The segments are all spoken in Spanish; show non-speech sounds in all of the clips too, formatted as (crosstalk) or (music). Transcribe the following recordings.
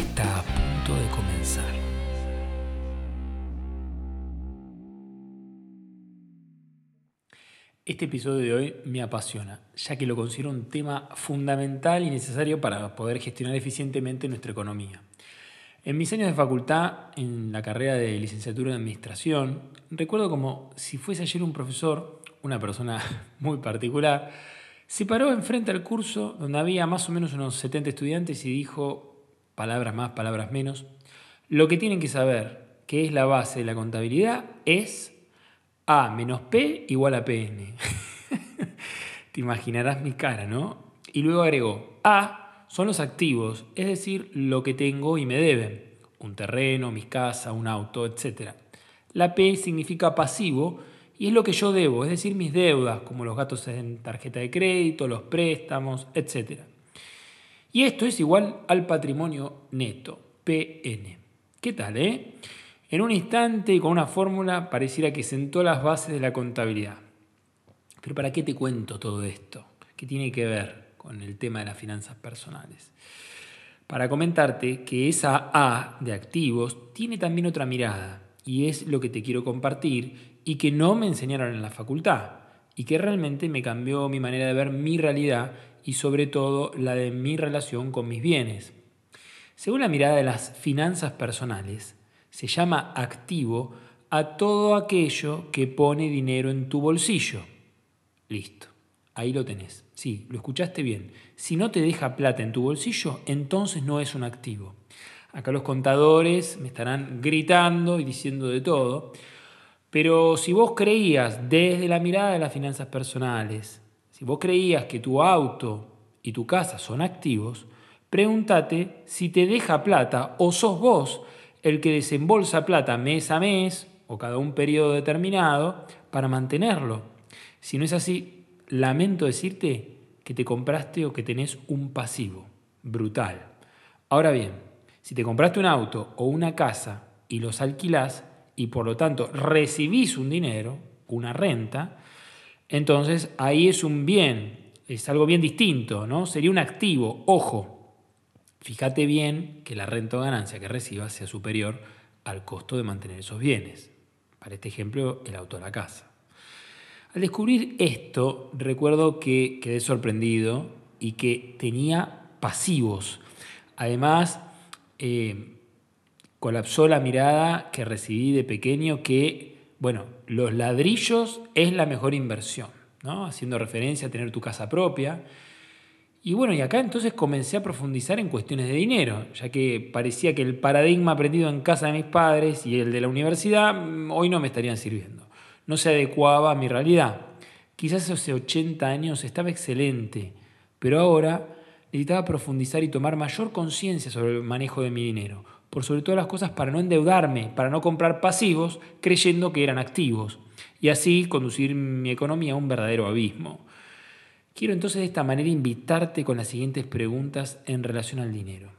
está a punto de comenzar. Este episodio de hoy me apasiona, ya que lo considero un tema fundamental y necesario para poder gestionar eficientemente nuestra economía. En mis años de facultad, en la carrera de licenciatura en Administración, recuerdo como si fuese ayer un profesor, una persona (laughs) muy particular, se paró enfrente al curso donde había más o menos unos 70 estudiantes y dijo, palabras más, palabras menos. Lo que tienen que saber, que es la base de la contabilidad, es A menos P igual a PN. (laughs) Te imaginarás mi cara, ¿no? Y luego agregó, A son los activos, es decir, lo que tengo y me deben. Un terreno, mi casa, un auto, etc. La P significa pasivo y es lo que yo debo, es decir, mis deudas, como los gastos en tarjeta de crédito, los préstamos, etc. Y esto es igual al patrimonio neto, PN. ¿Qué tal, eh? En un instante y con una fórmula pareciera que sentó las bases de la contabilidad. Pero ¿para qué te cuento todo esto? ¿Qué tiene que ver con el tema de las finanzas personales? Para comentarte que esa A de activos tiene también otra mirada y es lo que te quiero compartir y que no me enseñaron en la facultad y que realmente me cambió mi manera de ver mi realidad y sobre todo la de mi relación con mis bienes. Según la mirada de las finanzas personales, se llama activo a todo aquello que pone dinero en tu bolsillo. Listo, ahí lo tenés. Sí, lo escuchaste bien. Si no te deja plata en tu bolsillo, entonces no es un activo. Acá los contadores me estarán gritando y diciendo de todo, pero si vos creías desde la mirada de las finanzas personales si vos creías que tu auto y tu casa son activos, pregúntate si te deja plata o sos vos el que desembolsa plata mes a mes o cada un periodo determinado para mantenerlo. Si no es así, lamento decirte que te compraste o que tenés un pasivo. Brutal. Ahora bien, si te compraste un auto o una casa y los alquilás y por lo tanto recibís un dinero, una renta, entonces ahí es un bien, es algo bien distinto, ¿no? Sería un activo, ojo. Fíjate bien que la renta o ganancia que recibas sea superior al costo de mantener esos bienes. Para este ejemplo, el auto de la casa. Al descubrir esto, recuerdo que quedé sorprendido y que tenía pasivos. Además, eh, colapsó la mirada que recibí de pequeño que bueno, los ladrillos es la mejor inversión, ¿no? haciendo referencia a tener tu casa propia. Y bueno, y acá entonces comencé a profundizar en cuestiones de dinero, ya que parecía que el paradigma aprendido en casa de mis padres y el de la universidad mm, hoy no me estarían sirviendo. No se adecuaba a mi realidad. Quizás hace 80 años estaba excelente, pero ahora necesitaba profundizar y tomar mayor conciencia sobre el manejo de mi dinero por sobre todas las cosas para no endeudarme, para no comprar pasivos creyendo que eran activos y así conducir mi economía a un verdadero abismo. Quiero entonces de esta manera invitarte con las siguientes preguntas en relación al dinero.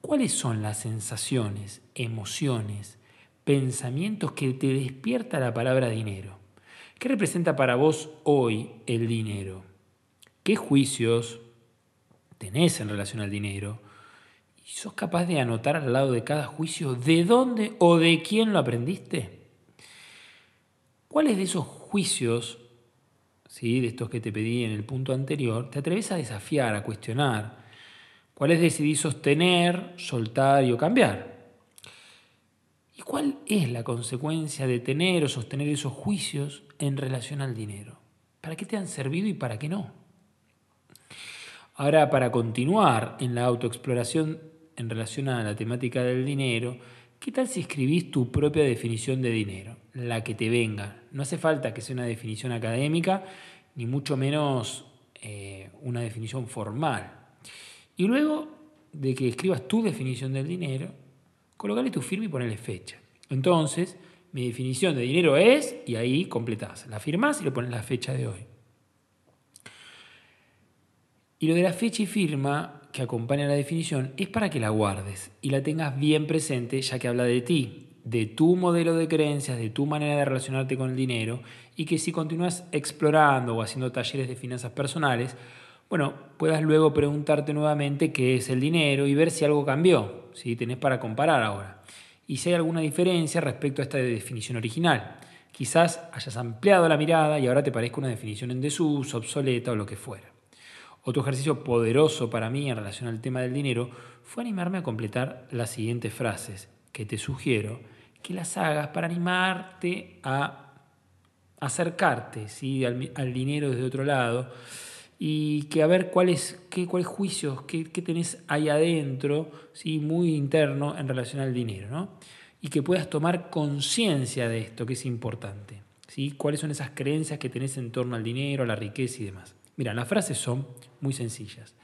¿Cuáles son las sensaciones, emociones, pensamientos que te despierta la palabra dinero? ¿Qué representa para vos hoy el dinero? ¿Qué juicios tenés en relación al dinero? ¿Y sos capaz de anotar al lado de cada juicio de dónde o de quién lo aprendiste? ¿Cuáles de esos juicios, ¿sí? de estos que te pedí en el punto anterior, te atreves a desafiar, a cuestionar? ¿Cuáles decidís sostener, soltar y o cambiar? ¿Y cuál es la consecuencia de tener o sostener esos juicios en relación al dinero? ¿Para qué te han servido y para qué no? Ahora, para continuar en la autoexploración en relación a la temática del dinero, ¿qué tal si escribís tu propia definición de dinero? La que te venga. No hace falta que sea una definición académica, ni mucho menos eh, una definición formal. Y luego de que escribas tu definición del dinero, colocale tu firma y ponele fecha. Entonces, mi definición de dinero es, y ahí completás. La firmás y le pones la fecha de hoy. Y lo de la fecha y firma que acompaña la definición es para que la guardes y la tengas bien presente ya que habla de ti, de tu modelo de creencias, de tu manera de relacionarte con el dinero y que si continúas explorando o haciendo talleres de finanzas personales, bueno, puedas luego preguntarte nuevamente qué es el dinero y ver si algo cambió, si tenés para comparar ahora. Y si hay alguna diferencia respecto a esta definición original. Quizás hayas ampliado la mirada y ahora te parezca una definición en desuso, obsoleta o lo que fuera. Otro ejercicio poderoso para mí en relación al tema del dinero fue animarme a completar las siguientes frases que te sugiero que las hagas para animarte a acercarte ¿sí? al, dinero desde otro lado y que a ver cuáles qué, cuáles juicios, qué, qué, tenés ahí adentro, ¿sí? muy interno en relación al dinero, ¿no? y que puedas tomar conciencia de esto, que es importante. ¿sí? ¿Cuáles son esas creencias que tenés en torno al dinero, a la riqueza y demás? Mira, las frases son muy sencillas.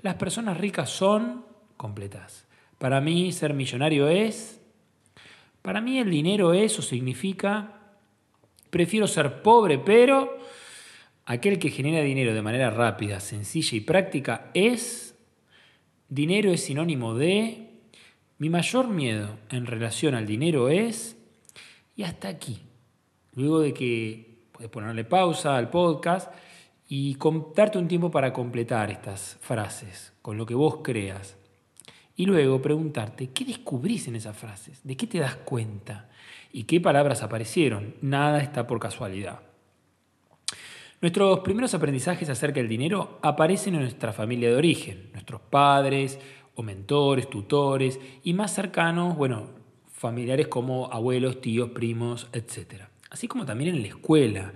Las personas ricas son completas. Para mí ser millonario es, para mí el dinero es o significa, prefiero ser pobre, pero aquel que genera dinero de manera rápida, sencilla y práctica es, dinero es sinónimo de, mi mayor miedo en relación al dinero es, y hasta aquí. Luego de que puedes ponerle pausa al podcast, y darte un tiempo para completar estas frases con lo que vos creas. Y luego preguntarte, ¿qué descubrís en esas frases? ¿De qué te das cuenta? ¿Y qué palabras aparecieron? Nada está por casualidad. Nuestros primeros aprendizajes acerca del dinero aparecen en nuestra familia de origen, nuestros padres o mentores, tutores y más cercanos, bueno, familiares como abuelos, tíos, primos, etc. Así como también en la escuela,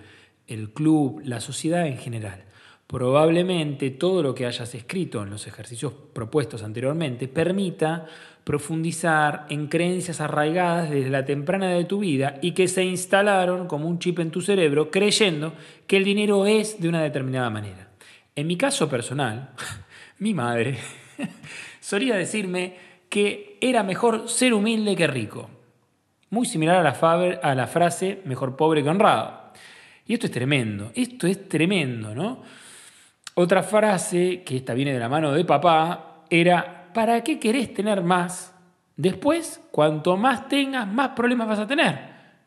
el club, la sociedad en general. Probablemente todo lo que hayas escrito en los ejercicios propuestos anteriormente permita profundizar en creencias arraigadas desde la temprana de tu vida y que se instalaron como un chip en tu cerebro creyendo que el dinero es de una determinada manera. En mi caso personal, (laughs) mi madre (laughs) solía decirme que era mejor ser humilde que rico. Muy similar a la, a la frase mejor pobre que honrado. Y esto es tremendo, esto es tremendo, ¿no? Otra frase, que esta viene de la mano de papá, era, ¿para qué querés tener más? Después, cuanto más tengas, más problemas vas a tener.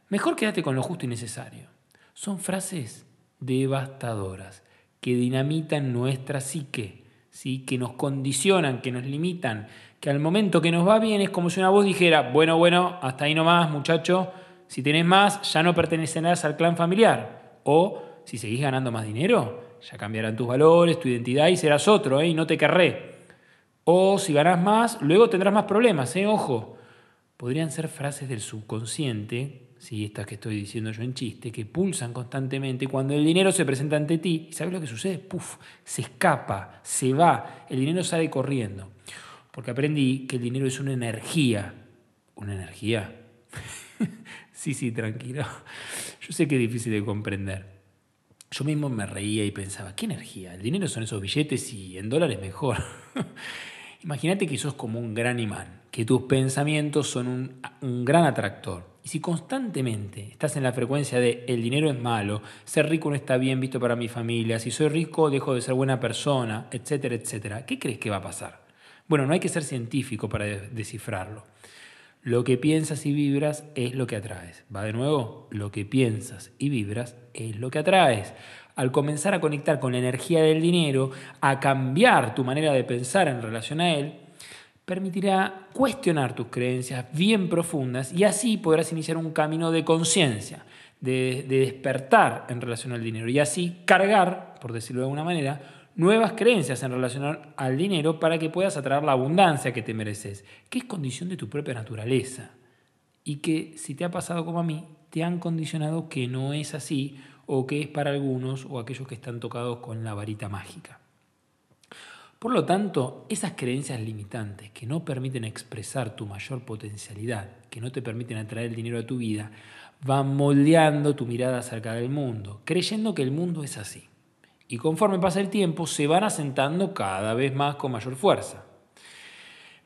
Mejor quédate con lo justo y necesario. Son frases devastadoras que dinamitan nuestra psique, ¿sí? que nos condicionan, que nos limitan, que al momento que nos va bien es como si una voz dijera, bueno, bueno, hasta ahí nomás, muchacho, si tenés más, ya no pertenecerás al clan familiar. O si seguís ganando más dinero, ya cambiarán tus valores, tu identidad y serás otro, ¿eh? y no te querré. O si ganás más, luego tendrás más problemas, ¿eh? ojo. Podrían ser frases del subconsciente, si estas que estoy diciendo yo en chiste, que pulsan constantemente cuando el dinero se presenta ante ti. ¿Y sabes lo que sucede? Puf, se escapa, se va, el dinero sale corriendo. Porque aprendí que el dinero es una energía. ¿Una energía? (laughs) sí, sí, tranquilo. Yo sé que es difícil de comprender. Yo mismo me reía y pensaba, ¿qué energía? El dinero son esos billetes y en dólares mejor. (laughs) Imagínate que sos como un gran imán, que tus pensamientos son un, un, gran atractor. Y si constantemente estás en la frecuencia de el dinero es malo, ser rico no está bien visto para mi familia, si soy rico dejo de ser buena persona, etcétera, etcétera, ¿qué crees que va a pasar? Bueno, no hay que ser científico para descifrarlo. Lo que piensas y vibras es lo que atraes. Va de nuevo, lo que piensas y vibras es lo que atraes. Al comenzar a conectar con la energía del dinero, a cambiar tu manera de pensar en relación a él, permitirá cuestionar tus creencias bien profundas y así podrás iniciar un camino de conciencia, de, de, despertar en relación al dinero y así cargar, por decirlo de alguna manera, nuevas creencias en relación al dinero para que puedas atraer la abundancia que te mereces, que es condición de tu propia naturaleza. Y que si te ha pasado como a mí, te han condicionado que no es así o que es para algunos o aquellos que están tocados con la varita mágica. Por lo tanto, esas creencias limitantes que no permiten expresar tu mayor potencialidad, que no te permiten atraer el dinero a tu vida, van moldeando tu mirada acerca del mundo, creyendo que el mundo es así y conforme pasa el tiempo se van asentando cada vez más con mayor fuerza.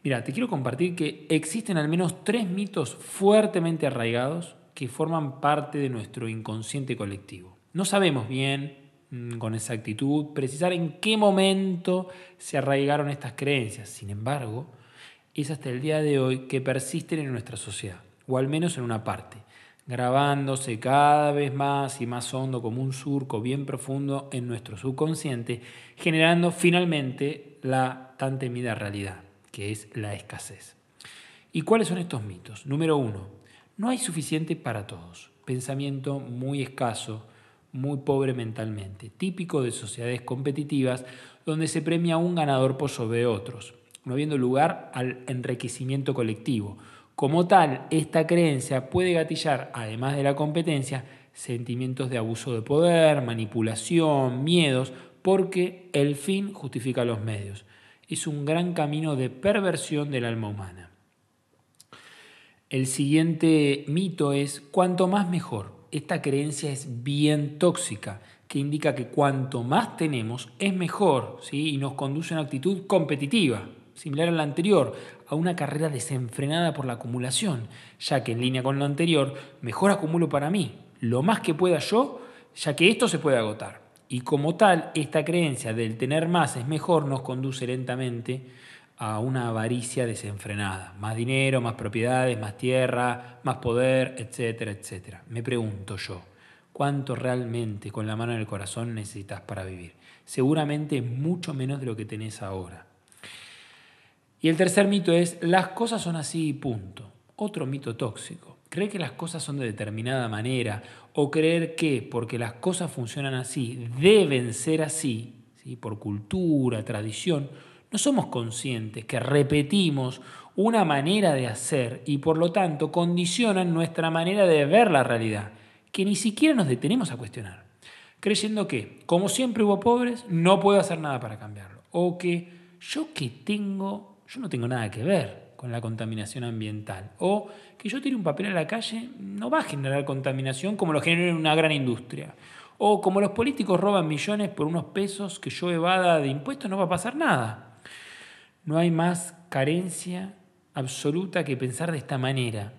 Mira, te quiero compartir que existen al menos tres mitos fuertemente arraigados que forman parte de nuestro inconsciente colectivo. No sabemos bien, mm, con exactitud, precisar en qué momento se arraigaron estas creencias. Sin embargo, es hasta el día de hoy que persisten en nuestra sociedad, o al menos en una parte, grabándose cada vez más y más hondo como un surco bien profundo en nuestro subconsciente, generando finalmente la tan temida realidad, que es la escasez. ¿Y cuáles son estos mitos? Número uno, no hay suficiente para todos. Pensamiento muy escaso, muy pobre mentalmente, típico de sociedades competitivas donde se premia a un ganador por sobre otros, no habiendo lugar al enriquecimiento colectivo. Como tal, esta creencia puede gatillar, además de la competencia, sentimientos de abuso de poder, manipulación, miedos, porque el fin justifica los medios. Es un gran camino de perversión del alma humana. El siguiente mito es cuanto más mejor. Esta creencia es bien tóxica, que indica que cuanto más tenemos es mejor ¿sí? y nos conduce a una actitud competitiva similar a la anterior, a una carrera desenfrenada por la acumulación, ya que en línea con lo anterior, mejor acumulo para mí, lo más que pueda yo, ya que esto se puede agotar. Y como tal, esta creencia del tener más es mejor nos conduce lentamente a una avaricia desenfrenada. Más dinero, más propiedades, más tierra, más poder, etcétera, etcétera. Me pregunto yo, ¿cuánto realmente con la mano en el corazón necesitas para vivir? Seguramente mucho menos de lo que tenés ahora. Y el tercer mito es, las cosas son así y punto. Otro mito tóxico. Creer que las cosas son de determinada manera o creer que porque las cosas funcionan así, deben ser así, ¿sí? por cultura, tradición, no somos conscientes que repetimos una manera de hacer y por lo tanto condicionan nuestra manera de ver la realidad, que ni siquiera nos detenemos a cuestionar, creyendo que, como siempre hubo pobres, no puedo hacer nada para cambiarlo, o que yo que tengo yo no tengo nada que ver con la contaminación ambiental. O que yo tire un papel a la calle no va a generar contaminación como lo genera en una gran industria. O como los políticos roban millones por unos pesos que yo evada de impuestos, no va a pasar nada. No hay más carencia absoluta que pensar de esta manera.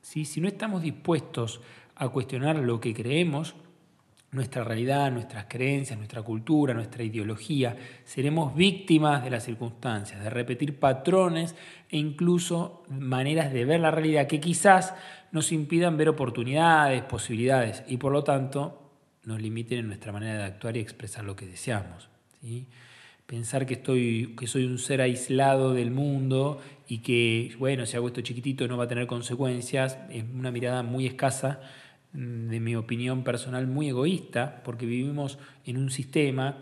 Si no estamos dispuestos a cuestionar lo que creemos, nuestra realidad, nuestras creencias, nuestra cultura, nuestra ideología. Seremos víctimas de las circunstancias, de repetir patrones e incluso maneras de ver la realidad que quizás nos impidan ver oportunidades, posibilidades y por lo tanto nos limiten en nuestra manera de actuar y expresar lo que deseamos. Pensar que, estoy, que soy un ser aislado del mundo y que, bueno, si hago esto chiquitito no va a tener consecuencias, es una mirada muy escasa de mi opinión personal, muy egoísta, porque vivimos en un sistema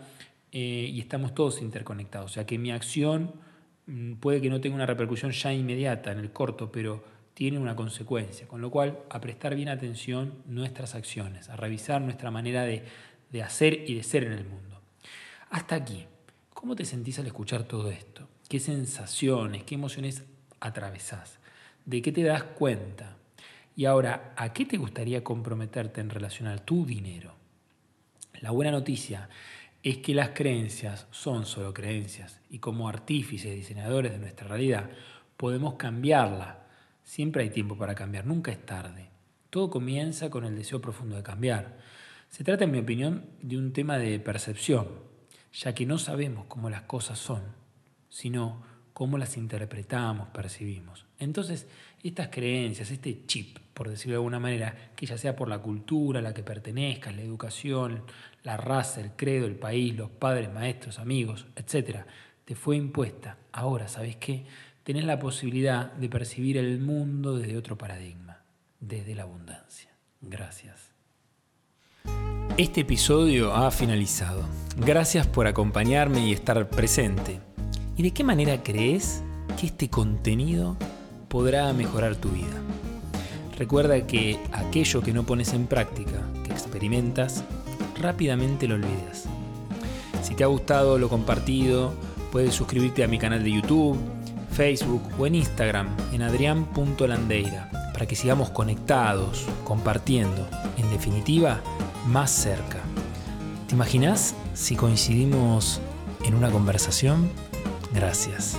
eh, y estamos todos interconectados. O sea que mi acción mm, puede que no tenga una repercusión ya inmediata en el corto, pero tiene una consecuencia. Con lo cual, a prestar bien atención nuestras acciones, a revisar nuestra manera de, de hacer y de ser en el mundo. Hasta aquí, ¿cómo te sentís al escuchar todo esto? ¿Qué sensaciones, qué emociones atravesás? ¿De qué te das cuenta? Y ahora, ¿a qué te gustaría comprometerte en relación a tu dinero? La buena noticia es que las creencias son solo creencias y como artífices, diseñadores de nuestra realidad, podemos cambiarla. Siempre hay tiempo para cambiar, nunca es tarde. Todo comienza con el deseo profundo de cambiar. Se trata, en mi opinión, de un tema de percepción, ya que no sabemos cómo las cosas son, sino cómo las interpretamos, percibimos. Entonces, estas creencias, este chip, por decirlo de alguna manera, que ya sea por la cultura a la que pertenezcas, la educación, la raza, el credo, el país, los padres, maestros, amigos, etc., te fue impuesta. Ahora, ¿sabes qué? Tenés la posibilidad de percibir el mundo desde otro paradigma, desde la abundancia. Gracias. Este episodio ha finalizado. Gracias por acompañarme y estar presente. ¿Y de qué manera crees que este contenido podrá mejorar tu vida? Recuerda que aquello que no pones en práctica, que experimentas, rápidamente lo olvidas. Si te ha gustado lo compartido, puedes suscribirte a mi canal de YouTube, Facebook o en Instagram en adrián.landeira para que sigamos conectados, compartiendo, en definitiva, más cerca. ¿Te imaginas si coincidimos en una conversación? Gracias.